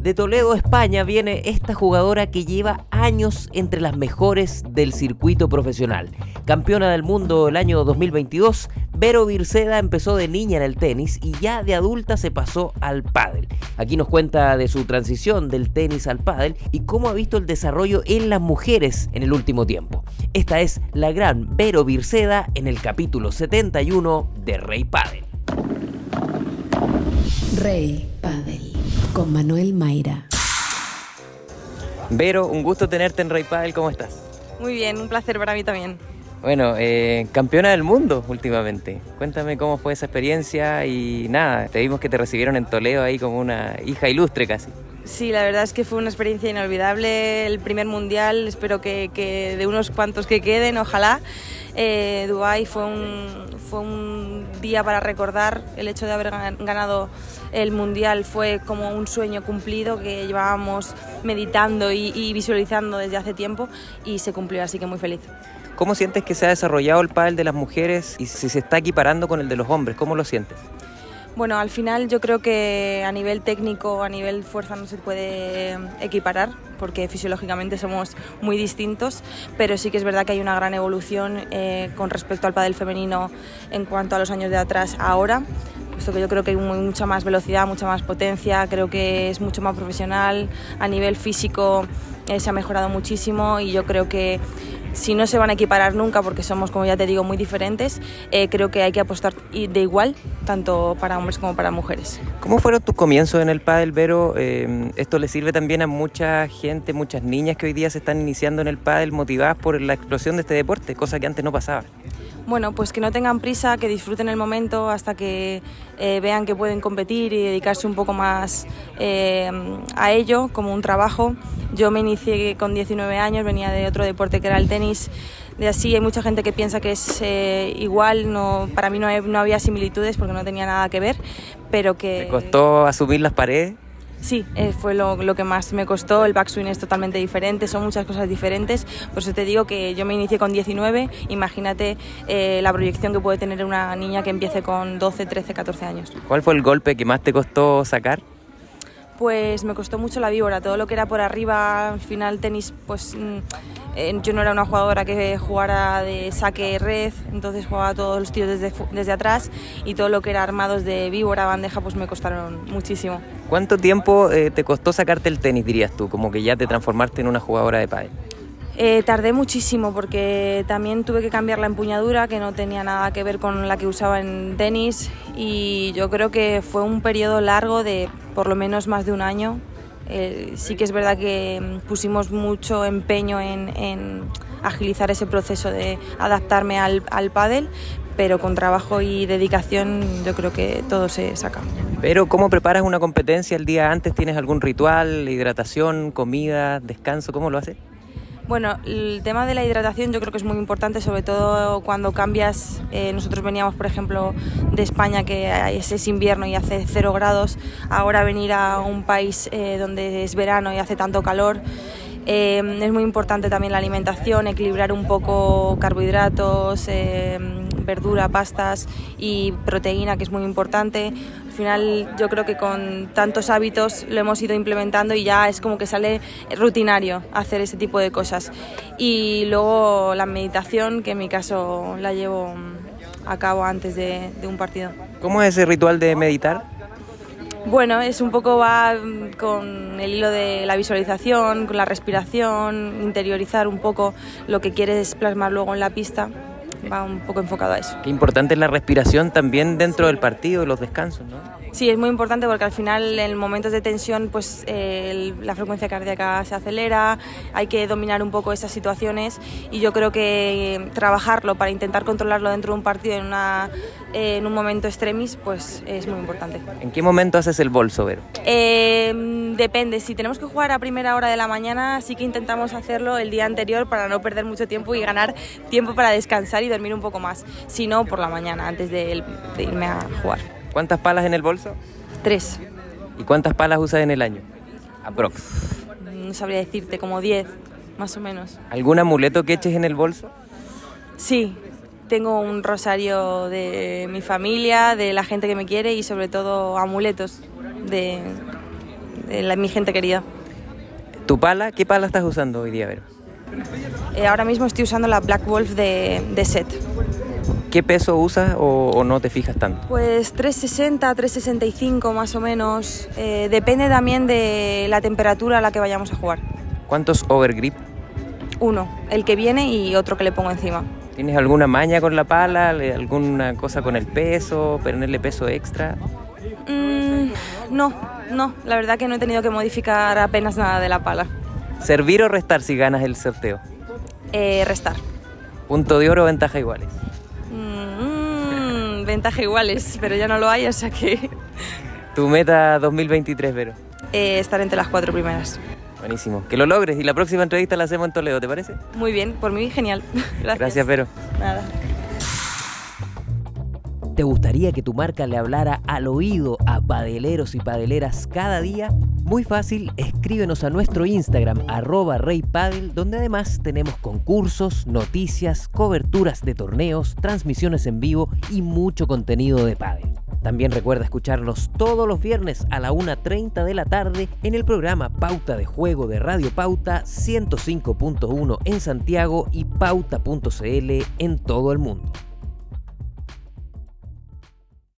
De Toledo, España, viene esta jugadora que lleva años entre las mejores del circuito profesional. Campeona del mundo el año 2022, Vero Virceda empezó de niña en el tenis y ya de adulta se pasó al pádel. Aquí nos cuenta de su transición del tenis al pádel y cómo ha visto el desarrollo en las mujeres en el último tiempo. Esta es la gran Vero Virceda en el capítulo 71 de Rey Pádel. Rey Padel con Manuel Mayra. Vero, un gusto tenerte en Rey Padel, ¿cómo estás? Muy bien, un placer para mí también. Bueno, eh, campeona del mundo últimamente. Cuéntame cómo fue esa experiencia y nada, te vimos que te recibieron en Toledo ahí como una hija ilustre casi. Sí, la verdad es que fue una experiencia inolvidable el primer mundial, espero que, que de unos cuantos que queden, ojalá. Eh, Dubái fue un, fue un día para recordar el hecho de haber ganado el mundial fue como un sueño cumplido que llevábamos meditando y, visualizando desde hace tiempo y se cumplió, así que muy feliz. ¿Cómo sientes que se ha desarrollado el pádel de las mujeres y si se está equiparando con el de los hombres? ¿Cómo lo sientes? Bueno, al final yo creo que a nivel técnico, a nivel fuerza no se puede equiparar porque fisiológicamente somos muy distintos, pero sí que es verdad que hay una gran evolución eh, con respecto al pádel femenino en cuanto a los años de atrás ahora puesto que yo creo que hay mucha más velocidad, mucha más potencia, creo que es mucho más profesional, a nivel físico eh, se ha mejorado muchísimo y yo creo que si no se van a equiparar nunca porque somos, como ya te digo, muy diferentes, eh, creo que hay que apostar de igual, tanto para hombres como para mujeres. ¿Cómo fueron tus comienzos en el pádel, Vero? Eh, esto le sirve también a mucha gente, muchas niñas que hoy día se están iniciando en el pádel motivadas por la explosión de este deporte, cosa que antes no pasaba. Bueno, pues que no tengan prisa, que disfruten el momento hasta que eh, vean que pueden competir y dedicarse un poco más eh, a ello como un trabajo. Yo me inicié con 19 años, venía de otro deporte que era el tenis. De así hay mucha gente que piensa que es eh, igual, no, para mí no, había similitudes porque no tenía nada que ver, pero que... ¿Te costó asumir las paredes? Sí, eh, fue lo, que más me costó. El backswing es totalmente diferente, son muchas cosas diferentes. Por eso te digo que yo me inicié con 19. Imagínate eh, la proyección que puede tener una niña que empiece con 12, 13, 14 años. ¿Cuál fue el golpe que más te costó sacar? Pues me costó mucho la víbora, todo lo que era por arriba, al final tenis, pues eh, yo no era una jugadora que jugara de saque red, entonces jugaba todos los tiros desde, desde atrás y todo lo que era armados de víbora, bandeja, pues me costaron muchísimo. ¿Cuánto tiempo eh, te costó sacarte el tenis, dirías tú, como que ya te transformaste en una jugadora de pádel? Eh, tardé muchísimo porque también tuve que cambiar la empuñadura que no tenía nada que ver con la que usaba en tenis y yo creo que fue un periodo largo de por lo menos más de un año. Eh, sí que es verdad que pusimos mucho empeño en, en agilizar ese proceso de adaptarme al, al pádel, pero con trabajo y dedicación yo creo que todo se saca. Pero ¿cómo preparas una competencia el día antes? ¿Tienes algún ritual, hidratación, comida, descanso? ¿Cómo lo haces? Bueno, el tema de la hidratación yo creo que es muy importante, sobre todo cuando cambias. Eh, nosotros veníamos, por ejemplo, de España, que es, invierno y hace cero grados. Ahora venir a un país eh, donde es verano y hace tanto calor. Eh, es muy importante también la alimentación, equilibrar un poco carbohidratos, verdura, pastas y proteína, que es muy importante. Al final yo creo que con tantos hábitos lo hemos ido implementando y ya es como que sale rutinario hacer ese tipo de cosas. Y luego la meditación, que en mi caso la llevo a cabo antes de, de un partido. ¿Cómo es ese ritual de meditar? Bueno, es un poco va con el hilo de la visualización, con la respiración, interiorizar un poco lo que quieres plasmar luego en la pista. Va un poco enfocado a eso. Qué importante es la respiración también dentro del partido y los descansos, ¿no? Sí, es muy importante porque al final en momentos de tensión pues eh, la frecuencia cardíaca se acelera, hay que dominar un poco esas situaciones y yo creo que trabajarlo para intentar controlarlo dentro de un partido en, una, eh, en un momento extremis pues es muy importante. ¿En qué momento haces el bolso, Vero? Eh, depende, si tenemos que jugar a primera hora de la mañana sí que intentamos hacerlo el día anterior para no perder mucho tiempo y ganar tiempo para descansar y dormir un poco más, si no por la mañana antes de, de irme a jugar. ¿Cuántas palas en el bolso? Tres. ¿Y cuántas palas usas en el año? Aprox. No sabría decirte, como diez, más o menos. ¿Algún amuleto que eches en el bolso? Sí, tengo un rosario de mi familia, de la gente que me quiere y sobre todo amuletos de, mi gente querida. ¿Tu pala? ¿Qué pala estás usando hoy día, Vero? Eh, ahora mismo estoy usando la Black Wolf de, de Set. ¿Qué peso usas o, no te fijas tanto? Pues 360, 365 más o menos. Eh, depende también de la temperatura a la que vayamos a jugar. ¿Cuántos overgrip? Uno, el que viene y otro que le pongo encima. ¿Tienes alguna maña con la pala? ¿Alguna cosa con el peso? ¿Ponerle peso extra? Mm, no, no. La verdad que no he tenido que modificar apenas nada de la pala. ¿Servir o restar si ganas el sorteo? Eh, restar. ¿Punto de oro o ventaja iguales? Ventaja iguales, pero ya no lo hay, o sea que... ¿Tu meta 2023, Vero? Eh, estar entre las cuatro primeras. Buenísimo. Que lo logres y la próxima entrevista la hacemos en Toledo, ¿te parece? Muy bien, por mí genial. Gracias. Gracias, Vero. Nada. ¿Te gustaría que tu marca le hablara al oído a padeleros y padeleras cada día? Muy fácil, escríbenos a nuestro Instagram, arroba reypadel, donde además tenemos concursos, noticias, coberturas de torneos, transmisiones en vivo y mucho contenido de padel. También recuerda escucharnos todos los viernes a la 1.30 de la tarde en el programa Pauta de Juego de Radio Pauta 105.1 en Santiago y pauta.cl en todo el mundo.